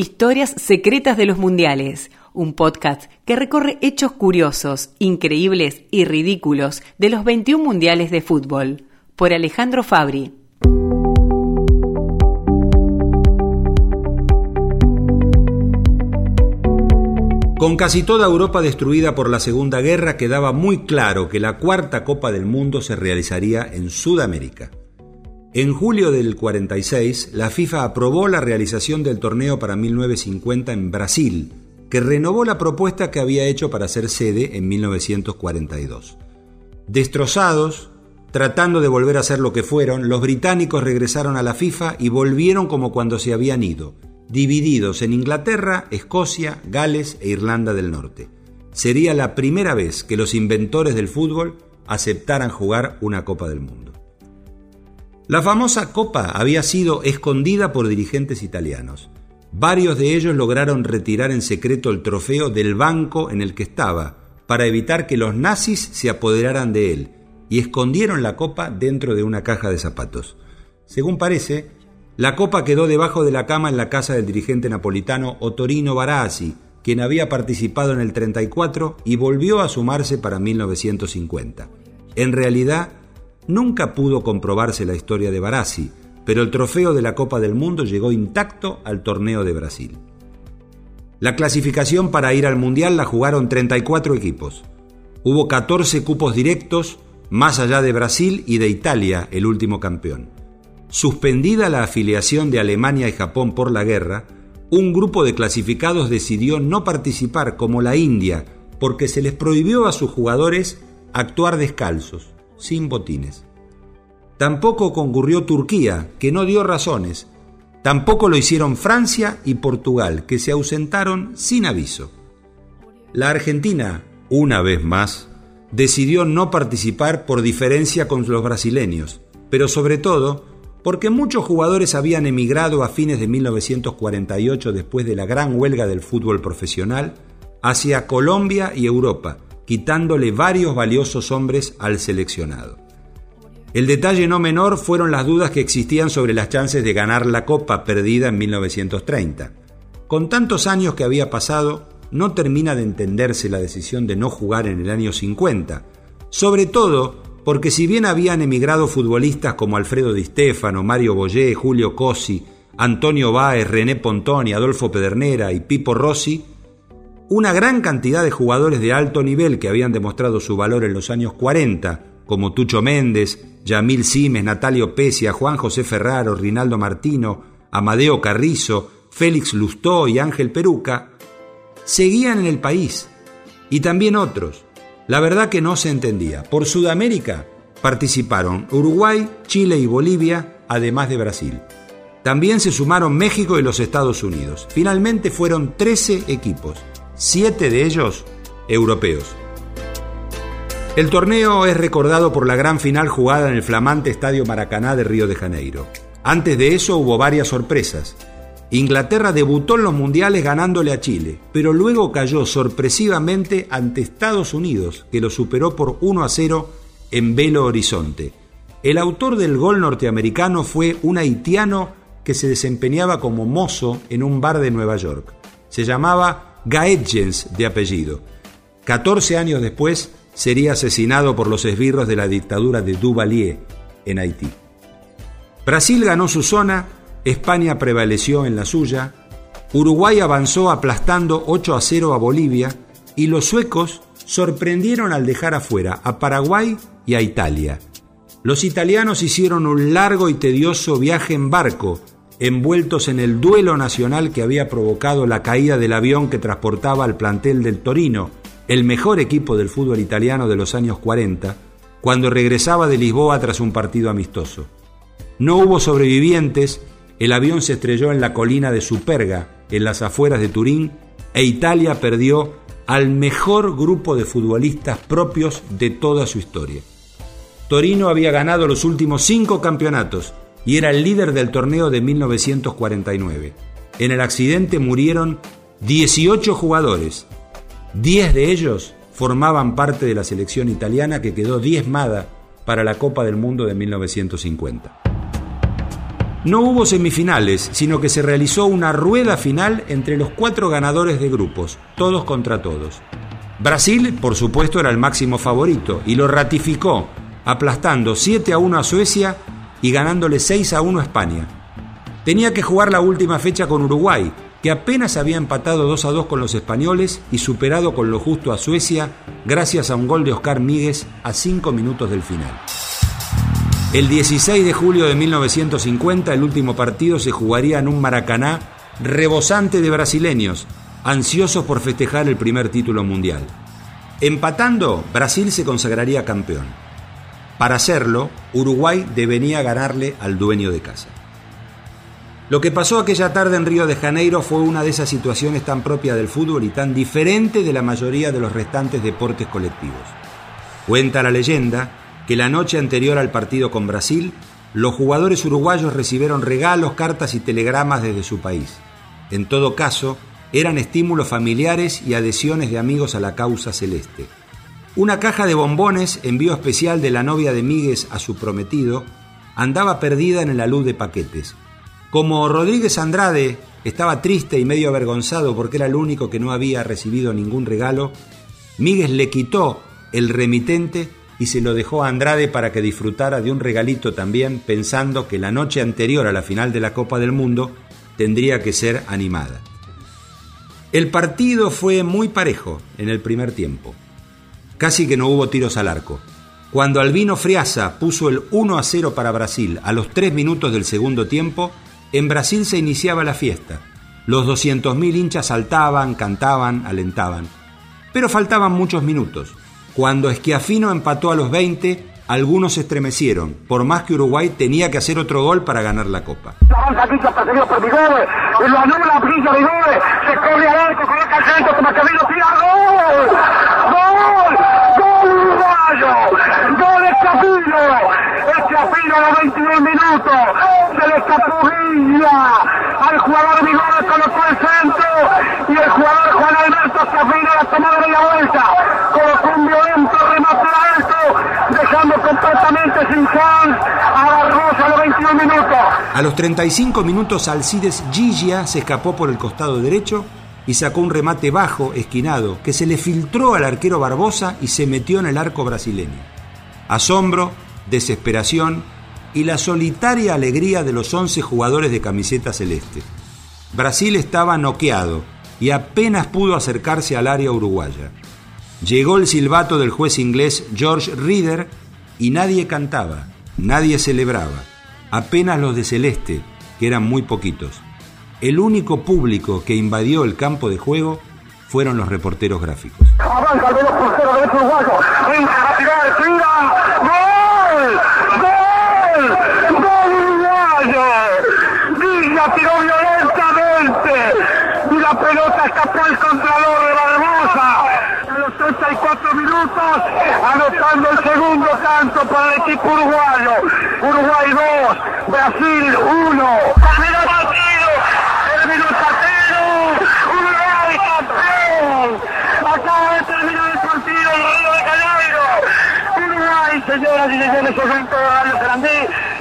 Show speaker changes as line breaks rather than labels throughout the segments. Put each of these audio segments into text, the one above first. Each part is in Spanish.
Historias secretas de los mundiales, un podcast que recorre hechos curiosos, increíbles y ridículos de los 21 mundiales de fútbol, por Alejandro Fabri.
Con casi toda Europa destruida por la Segunda Guerra, quedaba muy claro que la cuarta Copa del Mundo se realizaría en Sudamérica. En julio del 46, la FIFA aprobó la realización del torneo para 1950 en Brasil, que renovó la propuesta que había hecho para ser sede en 1942. Destrozados, tratando de volver a ser lo que fueron, los británicos regresaron a la FIFA y volvieron como cuando se habían ido, divididos en Inglaterra, Escocia, Gales e Irlanda del Norte. Sería la primera vez que los inventores del fútbol aceptaran jugar una Copa del Mundo. La famosa Copa había sido escondida por dirigentes italianos. Varios de ellos lograron retirar en secreto el trofeo del banco en el que estaba, para evitar que los nazis se apoderaran de él, y escondieron la copa dentro de una caja de zapatos. Según parece, la copa quedó debajo de la cama en la casa del dirigente napolitano Ottorino Barassi, quien había participado en el 34 y volvió a sumarse para 1950. En realidad, nunca pudo comprobarse la historia de Barassi, pero el trofeo de la Copa del Mundo llegó intacto al torneo de Brasil. La clasificación para ir al Mundial la jugaron 34 equipos. Hubo 14 cupos directos, más allá de Brasil y de Italia, el último campeón. Suspendida la afiliación de Alemania y Japón por la guerra, un grupo de clasificados decidió no participar como la India porque se les prohibió a sus jugadores actuar descalzos, sin botines. Tampoco concurrió Turquía, que no dio razones. Tampoco lo hicieron Francia y Portugal, que se ausentaron sin aviso. La Argentina, una vez más, decidió no participar por diferencia con los brasileños, pero sobre todo porque muchos jugadores habían emigrado a fines de 1948 después de la gran huelga del fútbol profesional hacia Colombia y Europa, quitándole varios valiosos hombres al seleccionado. El detalle no menor fueron las dudas que existían sobre las chances de ganar la Copa perdida en 1930. Con tantos años que había pasado, no termina de entenderse la decisión de no jugar en el año 50, sobre todo porque si bien habían emigrado futbolistas como Alfredo Di Stefano, Mario Boyé, Julio Cosi, Antonio Báez, René Pontoni, Adolfo Pedernera y Pipo Rossi, una gran cantidad de jugadores de alto nivel que habían demostrado su valor en los años 40, como Tucho Méndez, Yamil Simes, Natalio Pesia, Juan José Ferraro, Rinaldo Martino, Amadeo Carrizo, Félix Lustó y Ángel Peruca, seguían en el país, y también otros, la verdad que no se entendía. Por Sudamérica participaron Uruguay, Chile y Bolivia, además de Brasil. También se sumaron México y los Estados Unidos. Finalmente fueron 13 equipos, 7 de ellos europeos. El torneo es recordado por la gran final jugada en el flamante Estadio Maracaná de Río de Janeiro. Antes de eso hubo varias sorpresas. Inglaterra debutó en los mundiales ganándole a Chile, pero luego cayó sorpresivamente ante Estados Unidos, que lo superó por 1 a 0 en Belo Horizonte. El autor del gol norteamericano fue un haitiano que se desempeñaba como mozo en un bar de Nueva York. Se llamaba Gaetjens de apellido. 14 años después sería asesinado por los esbirros de la dictadura de Duvalier en Haití. Brasil ganó su zona España prevaleció en la suya, Uruguay avanzó aplastando 8 a 0 a Bolivia y los suecos sorprendieron al dejar afuera a Paraguay y a Italia. Los italianos hicieron un largo y tedioso viaje en barco, envueltos en el duelo nacional que había provocado la caída del avión que transportaba al plantel del Torino, el mejor equipo del fútbol italiano de los años 40, cuando regresaba de Lisboa tras un partido amistoso. No hubo sobrevivientes el avión se estrelló en la colina de Superga, en las afueras de Turín, e Italia perdió al mejor grupo de futbolistas propios de toda su historia. Torino había ganado los últimos cinco campeonatos y era el líder del torneo de 1949. En el accidente murieron 18 jugadores. 10 de ellos formaban parte de la selección italiana que quedó diezmada para la Copa del Mundo de 1950. No hubo semifinales, sino que se realizó una rueda final entre los cuatro ganadores de grupos, todos contra todos. Brasil, por supuesto, era el máximo favorito y lo ratificó, aplastando 7 a 1 a Suecia y ganándole 6 a 1 a España. Tenía que jugar la última fecha con Uruguay, que apenas había empatado 2 a 2 con los españoles y superado con lo justo a Suecia gracias a un gol de Oscar Míguez a 5 minutos del final. El 16 de julio de 1950 el último partido se jugaría en un Maracaná rebosante de brasileños, ansiosos por festejar el primer título mundial. Empatando, Brasil se consagraría campeón. Para hacerlo, Uruguay debería ganarle al dueño de casa. Lo que pasó aquella tarde en Río de Janeiro fue una de esas situaciones tan propias del fútbol y tan diferente de la mayoría de los restantes deportes colectivos. Cuenta la leyenda que la noche anterior al partido con Brasil, los jugadores uruguayos recibieron regalos, cartas y telegramas desde su país. En todo caso, eran estímulos familiares y adhesiones de amigos a la causa celeste. Una caja de bombones, envío especial de la novia de Míguez a su prometido, andaba perdida en la luz de paquetes. Como Rodríguez Andrade estaba triste y medio avergonzado porque era el único que no había recibido ningún regalo, Míguez le quitó el remitente y se lo dejó a Andrade para que disfrutara de un regalito también, pensando que la noche anterior a la final de la Copa del Mundo tendría que ser animada. El partido fue muy parejo en el primer tiempo. Casi que no hubo tiros al arco. Cuando Albino Friasa puso el 1 a 0 para Brasil a los 3 minutos del segundo tiempo, en Brasil se iniciaba la fiesta. Los 200.000 hinchas saltaban, cantaban, alentaban. Pero faltaban muchos minutos. Cuando Esquiafino empató a los 20, algunos se estremecieron, por más que Uruguay tenía que hacer otro gol para ganar la Copa
el centro, como Camilo tira, ¡gol! ¡Gol! ¡Gol uruguayo! ¡Gol Escapino! Escapino a los 22 minutos, se le escapó Villa, al jugador Vigore colocó el centro, y el jugador Juan Alberto Escapino la tomó de la vuelta, colocó un violento remate alto, dejando completamente sin chance a Barrosa a los 21 minutos.
A los 35 minutos Alcides Gigia se escapó por el costado derecho y sacó un remate bajo, esquinado, que se le filtró al arquero Barbosa y se metió en el arco brasileño. Asombro, desesperación y la solitaria alegría de los 11 jugadores de camiseta celeste. Brasil estaba noqueado y apenas pudo acercarse al área uruguaya. Llegó el silbato del juez inglés George Reader y nadie cantaba, nadie celebraba, apenas los de Celeste, que eran muy poquitos. El único público que invadió el campo de juego fueron los reporteros gráficos.
Entra a tirar, tira. ¡Gol! ¡Gol! ¡Gol uruguayo! Villa tiró violentamente. Y la pelota escapó al contralor de Barbosa. A los 34 minutos, anotando el segundo tanto para el equipo uruguayo. Uruguay 2, Brasil 1. Terminó el partido. Terminó el partido. Uruguay campeón. Acaba de terminar el partido en Río de Janeiro. Uruguay, señoras y señores, evento de Radio Sarandí,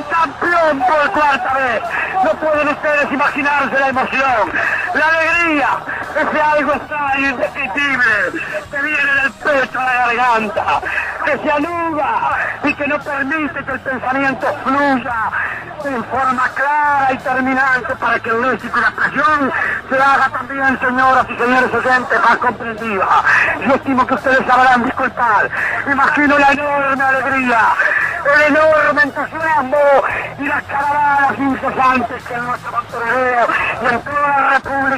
campeón por cuarta vez. No pueden ustedes imaginarse la emoción, la alegría, ese algo extraño, indescriptible, que viene del pecho a la garganta, que se anuda y que no permite que el pensamiento fluya en forma clara y terminante para que el léxico y la expresión se haga también, señoras y señores oyentes, más comprensiva. Yo estimo que ustedes sabrán disculpar. Imagino la enorme alegría, el enorme entusiasmo y las caravanas incesantes que en nuestro Montevideo y en toda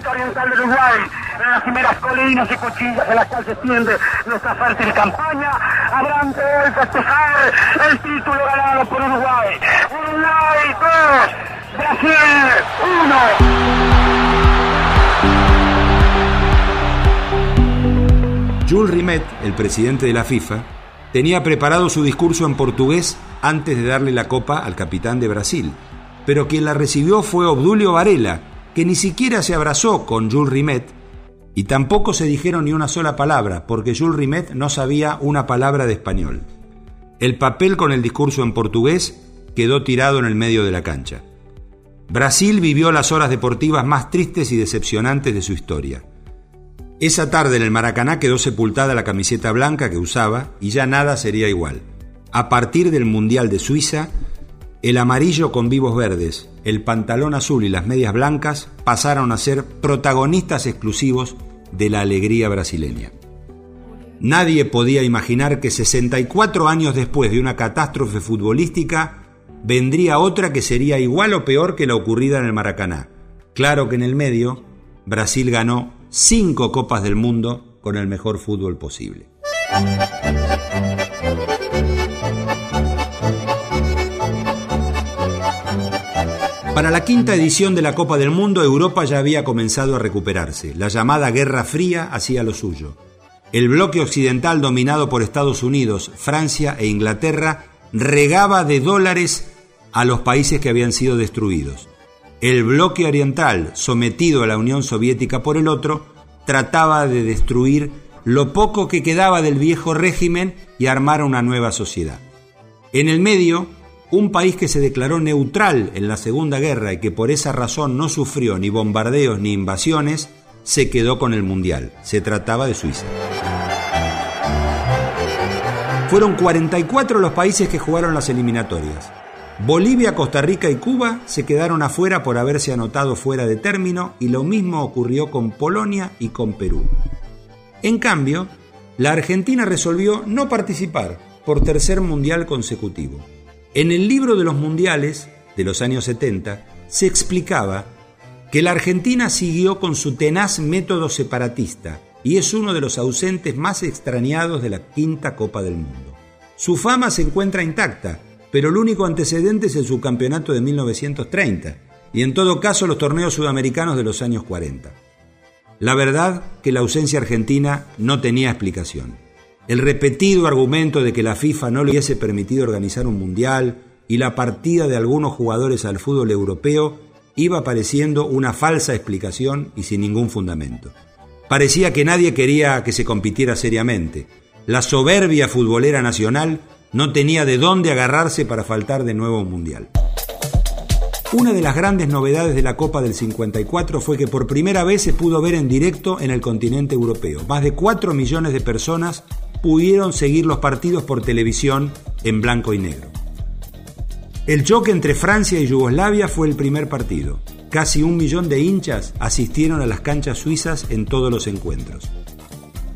Oriental del Uruguay, en las primeras colinas y cuchillas en las cuales se extiende nuestra fértil campaña, habrán de hoy festejar el título ganado por Uruguay. Uruguay 2, Brasil 1.
Jules Rimet, el presidente de la FIFA, tenía preparado su discurso en portugués antes de darle la copa al capitán de Brasil, pero quien la recibió fue Obdulio Varela, que ni siquiera se abrazó con Jules Rimet y tampoco se dijeron ni una sola palabra, porque Jules Rimet no sabía una palabra de español. El papel con el discurso en portugués quedó tirado en el medio de la cancha. Brasil vivió las horas deportivas más tristes y decepcionantes de su historia. Esa tarde en el Maracaná quedó sepultada la camiseta blanca que usaba y ya nada sería igual. A partir del Mundial de Suiza, el amarillo con vivos verdes, el pantalón azul y las medias blancas pasaron a ser protagonistas exclusivos de la alegría brasileña. Nadie podía imaginar que 64 años después de una catástrofe futbolística vendría otra que sería igual o peor que la ocurrida en el Maracaná. Claro que en el medio, Brasil ganó cinco Copas del Mundo con el mejor fútbol posible. Para la quinta edición de la Copa del Mundo, Europa ya había comenzado a recuperarse. La llamada Guerra Fría hacía lo suyo. El bloque occidental dominado por Estados Unidos, Francia e Inglaterra regaba de dólares a los países que habían sido destruidos. El bloque oriental, sometido a la Unión Soviética por el otro, trataba de destruir lo poco que quedaba del viejo régimen y armar una nueva sociedad. En el medio, un país que se declaró neutral en la Segunda Guerra y que por esa razón no sufrió ni bombardeos ni invasiones, se quedó con el Mundial. Se trataba de Suiza. Fueron 44 los países que jugaron las eliminatorias. Bolivia, Costa Rica y Cuba se quedaron afuera por haberse anotado fuera de término y lo mismo ocurrió con Polonia y con Perú. En cambio, la Argentina resolvió no participar por tercer mundial consecutivo. En el libro de los mundiales de los años 70 se explicaba que la Argentina siguió con su tenaz método separatista y es uno de los ausentes más extrañados de la quinta Copa del Mundo. Su fama se encuentra intacta, pero el único antecedente es el subcampeonato de 1930 y en todo caso los torneos sudamericanos de los años 40. La verdad que la ausencia argentina no tenía explicación. El repetido argumento de que la FIFA no le hubiese permitido organizar un mundial y la partida de algunos jugadores al fútbol europeo iba pareciendo una falsa explicación y sin ningún fundamento. Parecía que nadie quería que se compitiera seriamente. La soberbia futbolera nacional no tenía de dónde agarrarse para faltar de nuevo un mundial. Una de las grandes novedades de la Copa del 54 fue que por primera vez se pudo ver en directo en el continente europeo. Más de 4 millones de personas pudieron seguir los partidos por televisión en blanco y negro. El choque entre Francia y Yugoslavia fue el primer partido. Casi un millón de hinchas asistieron a las canchas suizas en todos los encuentros.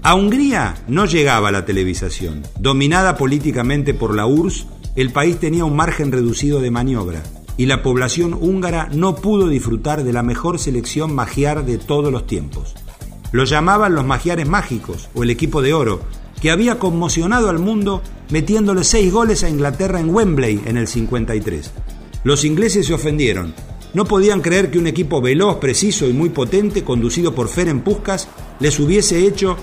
A Hungría no llegaba la televisación. Dominada políticamente por la URSS, el país tenía un margen reducido de maniobra y la población húngara no pudo disfrutar de la mejor selección magiar de todos los tiempos. Lo llamaban los magiares mágicos o el equipo de oro, que había conmocionado al mundo metiéndole seis goles a Inglaterra en Wembley en el 53. Los ingleses se ofendieron. No podían creer que un equipo veloz, preciso y muy potente, conducido por Ferenc Puskas, les hubiese hecho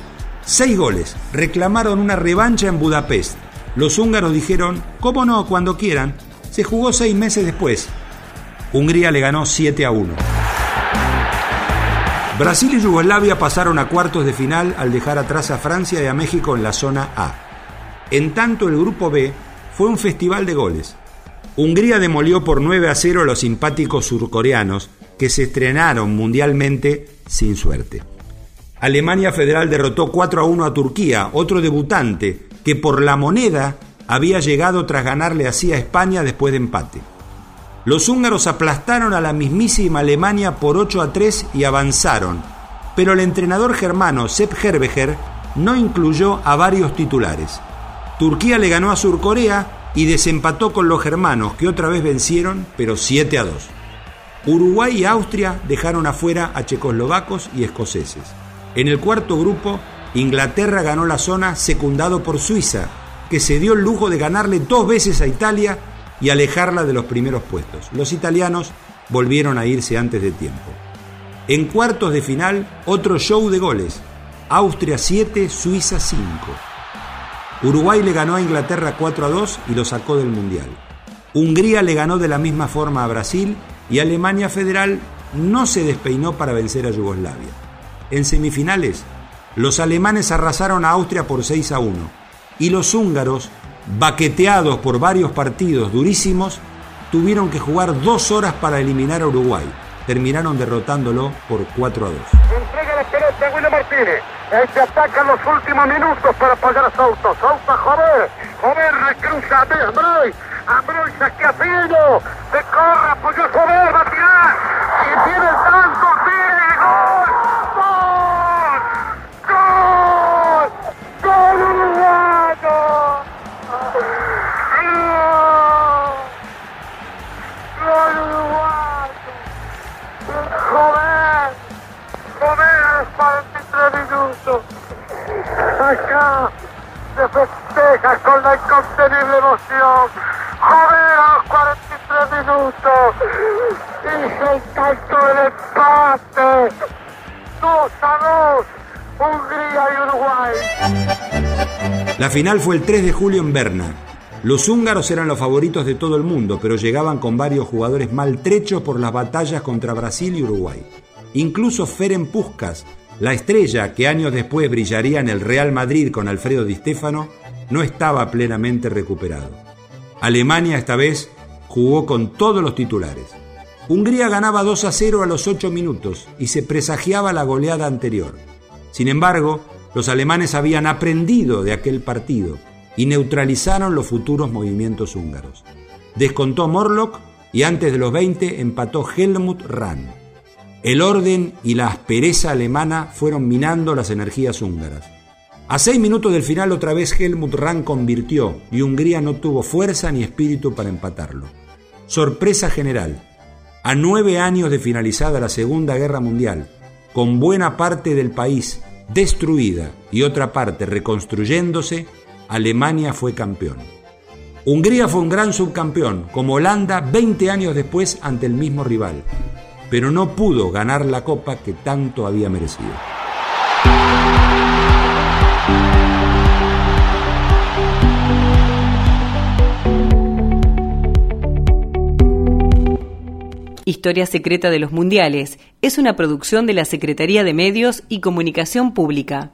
seis goles. Reclamaron una revancha en Budapest. Los húngaros dijeron, ¿cómo no? Cuando quieran. Se jugó seis meses después. Hungría le ganó 7 a 1. Brasil y Yugoslavia pasaron a cuartos de final al dejar atrás a Francia y a México en la zona A. En tanto, el grupo B fue un festival de goles. Hungría demolió por 9 a 0 a los simpáticos surcoreanos que se estrenaron mundialmente sin suerte. Alemania Federal derrotó 4 a 1 a Turquía, otro debutante que por la moneda había llegado tras ganarle así a España después de empate. Los húngaros aplastaron a la mismísima Alemania por 8 a 3 y avanzaron, pero el entrenador germano Sepp Herbeger no incluyó a varios titulares. Turquía le ganó a Surcorea y desempató con los germanos, que otra vez vencieron, pero 7 a 2. Uruguay y Austria dejaron afuera a checoslovacos y escoceses. En el cuarto grupo, Inglaterra ganó la zona secundado por Suiza, que se dio el lujo de ganarle dos veces a Italia y alejarla de los primeros puestos. Los italianos volvieron a irse antes de tiempo. En cuartos de final, otro show de goles. Austria 7, Suiza 5. Uruguay le ganó a Inglaterra 4 a 2 y lo sacó del Mundial. Hungría le ganó de la misma forma a Brasil y Alemania Federal no se despeinó para vencer a Yugoslavia. En semifinales, los alemanes arrasaron a Austria por 6 a 1 y los húngaros baqueteados por varios partidos durísimos, tuvieron que jugar dos horas para eliminar a Uruguay. Terminaron derrotándolo por 4 a 2.
Entrega la pelota a William Martínez. Se ataca en los últimos minutos para apoyar a Souto. Souto, joder. Joder, recruza a Ambroy. Ambroy saque a Pino. Se corre, apoyó a Joder, va a tirar. Y tiene tanto. ¡Gol! ¡Gol! Acá se festeja con la incontenible emoción. ¡Joder a los 43 minutos! ¡Hizo el tanto del empate! ¡Dos a dos! ¡Hungría y Uruguay!
La final fue el 3 de julio en Berna. Los húngaros eran los favoritos de todo el mundo, pero llegaban con varios jugadores maltrechos por las batallas contra Brasil y Uruguay. Incluso Ferenc Puskas, la estrella que años después brillaría en el Real Madrid con Alfredo Di Stéfano, no estaba plenamente recuperado. Alemania esta vez jugó con todos los titulares. Hungría ganaba 2 a 0 a los 8 minutos y se presagiaba la goleada anterior. Sin embargo, los alemanes habían aprendido de aquel partido y neutralizaron los futuros movimientos húngaros. Descontó Morlock y antes de los 20 empató Helmut Rahn. El orden y la aspereza alemana fueron minando las energías húngaras. A seis minutos del final otra vez Helmut Rahn convirtió y Hungría no tuvo fuerza ni espíritu para empatarlo. Sorpresa general. A nueve años de finalizada la Segunda Guerra Mundial, con buena parte del país destruida y otra parte reconstruyéndose, Alemania fue campeón. Hungría fue un gran subcampeón, como Holanda 20 años después ante el mismo rival, pero no pudo ganar la copa que tanto había merecido.
Historia Secreta de los Mundiales es una producción de la Secretaría de Medios y Comunicación Pública.